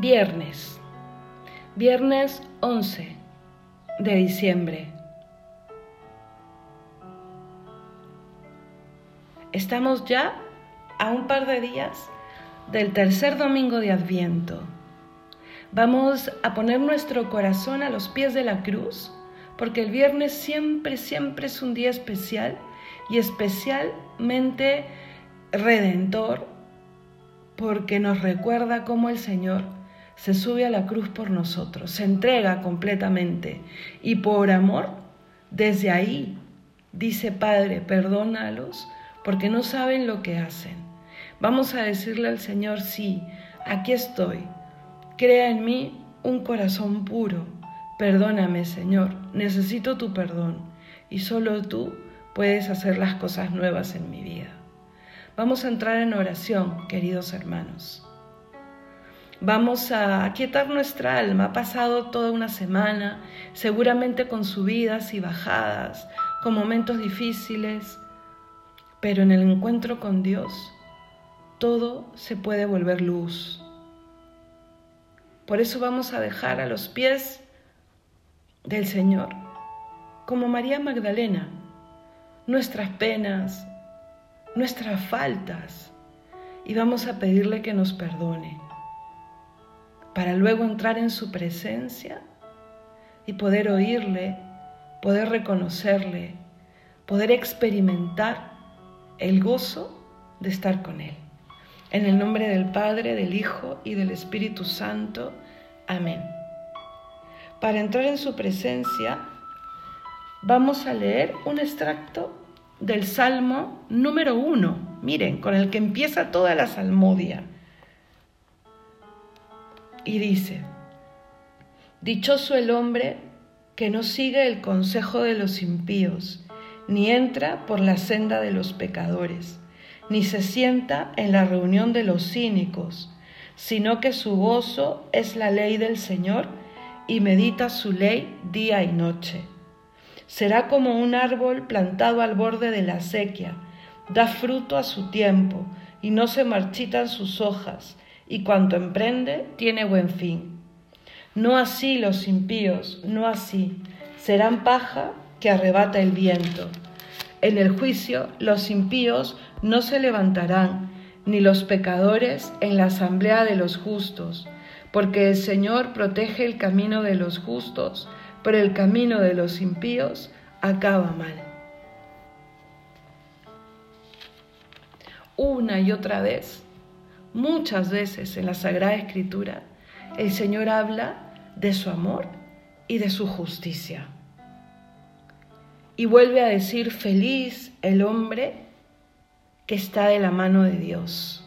Viernes, viernes 11 de diciembre. Estamos ya a un par de días del tercer domingo de Adviento. Vamos a poner nuestro corazón a los pies de la cruz, porque el viernes siempre, siempre es un día especial y especialmente redentor, porque nos recuerda cómo el Señor se sube a la cruz por nosotros, se entrega completamente y por amor, desde ahí dice, Padre, perdónalos porque no saben lo que hacen. Vamos a decirle al Señor, sí, aquí estoy, crea en mí un corazón puro, perdóname Señor, necesito tu perdón y solo tú puedes hacer las cosas nuevas en mi vida. Vamos a entrar en oración, queridos hermanos. Vamos a aquietar nuestra alma. Ha pasado toda una semana, seguramente con subidas y bajadas, con momentos difíciles, pero en el encuentro con Dios todo se puede volver luz. Por eso vamos a dejar a los pies del Señor, como María Magdalena, nuestras penas, nuestras faltas, y vamos a pedirle que nos perdone para luego entrar en su presencia y poder oírle, poder reconocerle, poder experimentar el gozo de estar con Él. En el nombre del Padre, del Hijo y del Espíritu Santo. Amén. Para entrar en su presencia, vamos a leer un extracto del Salmo número uno, miren, con el que empieza toda la salmodia y dice, Dichoso el hombre que no sigue el consejo de los impíos, ni entra por la senda de los pecadores, ni se sienta en la reunión de los cínicos, sino que su gozo es la ley del Señor y medita su ley día y noche. Será como un árbol plantado al borde de la sequía, da fruto a su tiempo y no se marchitan sus hojas y cuanto emprende tiene buen fin. No así los impíos, no así, serán paja que arrebata el viento. En el juicio los impíos no se levantarán, ni los pecadores en la asamblea de los justos, porque el Señor protege el camino de los justos, pero el camino de los impíos acaba mal. Una y otra vez Muchas veces en la Sagrada Escritura el Señor habla de su amor y de su justicia. Y vuelve a decir, feliz el hombre que está de la mano de Dios.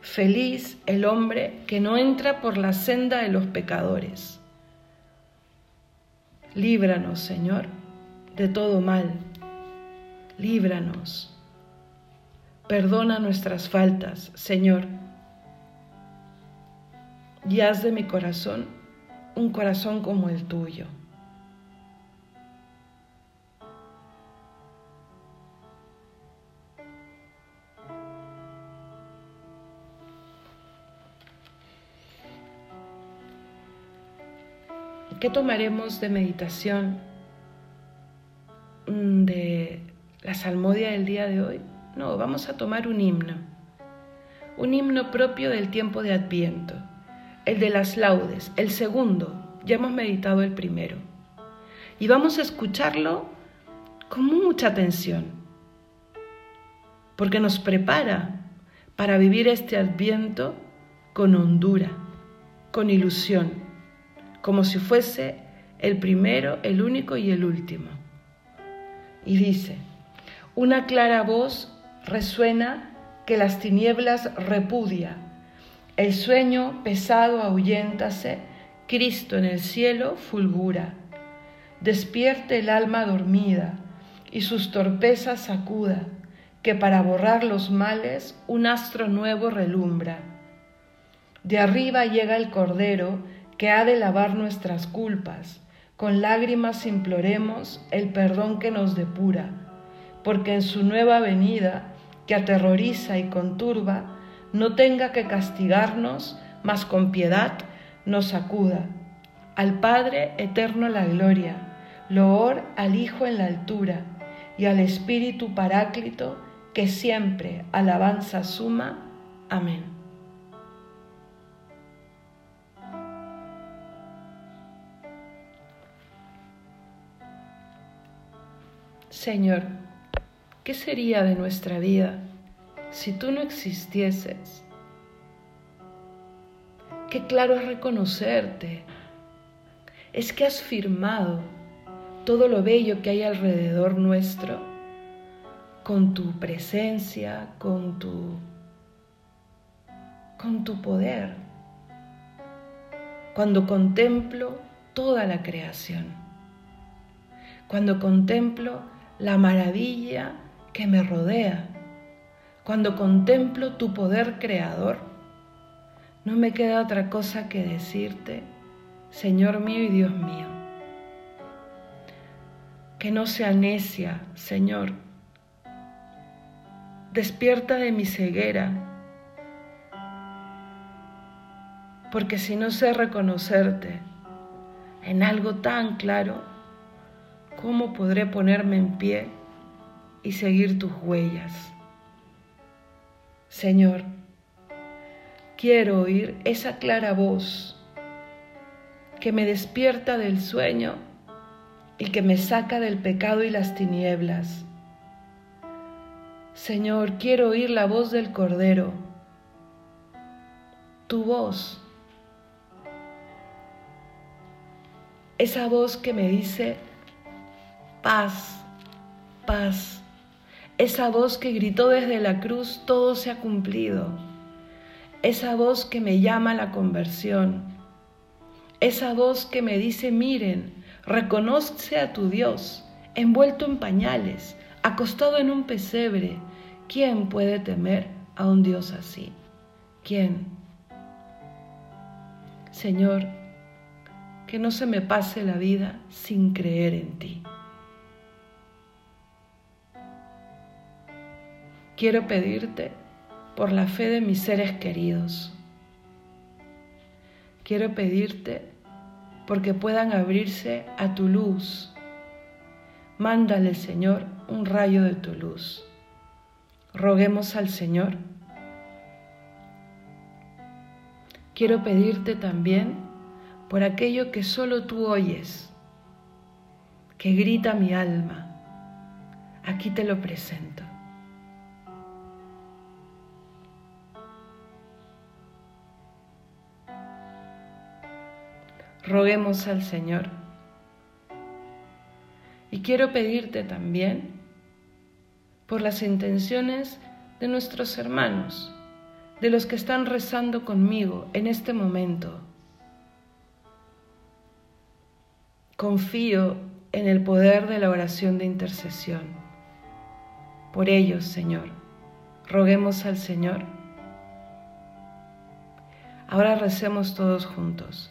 Feliz el hombre que no entra por la senda de los pecadores. Líbranos, Señor, de todo mal. Líbranos. Perdona nuestras faltas, Señor y haz de mi corazón un corazón como el tuyo. ¿Qué tomaremos de meditación mm, de la salmodia del día de hoy? No, vamos a tomar un himno, un himno propio del tiempo de Adviento el de las laudes, el segundo, ya hemos meditado el primero. Y vamos a escucharlo con mucha atención, porque nos prepara para vivir este adviento con hondura, con ilusión, como si fuese el primero, el único y el último. Y dice, una clara voz resuena que las tinieblas repudia el sueño pesado ahuyéntase, Cristo en el cielo fulgura. Despierte el alma dormida y sus torpezas sacuda, que para borrar los males un astro nuevo relumbra. De arriba llega el Cordero que ha de lavar nuestras culpas, con lágrimas imploremos el perdón que nos depura, porque en su nueva venida, que aterroriza y conturba, no tenga que castigarnos, mas con piedad nos sacuda. Al Padre eterno la gloria, loor al Hijo en la altura y al Espíritu Paráclito que siempre alabanza suma. Amén. Señor, ¿qué sería de nuestra vida si tú no existieses? Qué claro es reconocerte. Es que has firmado todo lo bello que hay alrededor nuestro con tu presencia, con tu con tu poder. Cuando contemplo toda la creación. Cuando contemplo la maravilla que me rodea. Cuando contemplo tu poder creador no me queda otra cosa que decirte, Señor mío y Dios mío, que no sea necia, Señor. Despierta de mi ceguera, porque si no sé reconocerte en algo tan claro, ¿cómo podré ponerme en pie y seguir tus huellas? Señor, Quiero oír esa clara voz que me despierta del sueño y que me saca del pecado y las tinieblas. Señor, quiero oír la voz del Cordero, tu voz, esa voz que me dice, paz, paz, esa voz que gritó desde la cruz, todo se ha cumplido esa voz que me llama a la conversión, esa voz que me dice, miren, reconoce a tu Dios, envuelto en pañales, acostado en un pesebre. ¿Quién puede temer a un Dios así? ¿Quién? Señor, que no se me pase la vida sin creer en ti. Quiero pedirte por la fe de mis seres queridos. Quiero pedirte porque puedan abrirse a tu luz. Mándale, Señor, un rayo de tu luz. Roguemos al Señor. Quiero pedirte también por aquello que solo tú oyes, que grita mi alma. Aquí te lo presento. Roguemos al Señor. Y quiero pedirte también por las intenciones de nuestros hermanos, de los que están rezando conmigo en este momento. Confío en el poder de la oración de intercesión. Por ellos, Señor, roguemos al Señor. Ahora recemos todos juntos.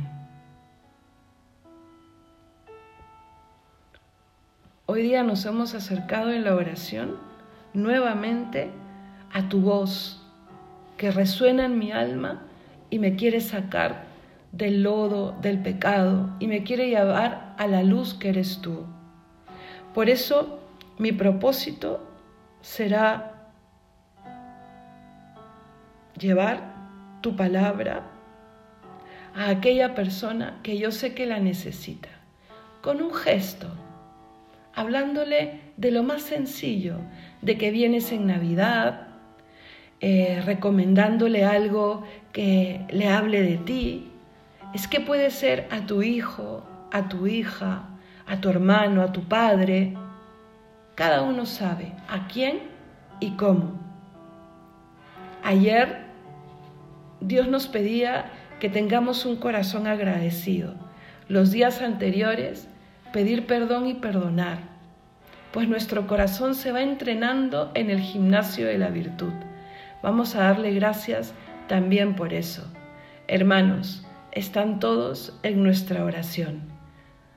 Hoy día nos hemos acercado en la oración nuevamente a tu voz que resuena en mi alma y me quiere sacar del lodo, del pecado y me quiere llevar a la luz que eres tú. Por eso mi propósito será llevar tu palabra a aquella persona que yo sé que la necesita, con un gesto hablándole de lo más sencillo, de que vienes en Navidad, eh, recomendándole algo que le hable de ti. Es que puede ser a tu hijo, a tu hija, a tu hermano, a tu padre. Cada uno sabe a quién y cómo. Ayer Dios nos pedía que tengamos un corazón agradecido. Los días anteriores pedir perdón y perdonar, pues nuestro corazón se va entrenando en el gimnasio de la virtud. Vamos a darle gracias también por eso. Hermanos, están todos en nuestra oración.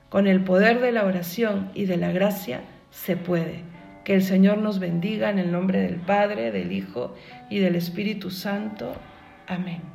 Con el poder de la oración y de la gracia se puede. Que el Señor nos bendiga en el nombre del Padre, del Hijo y del Espíritu Santo. Amén.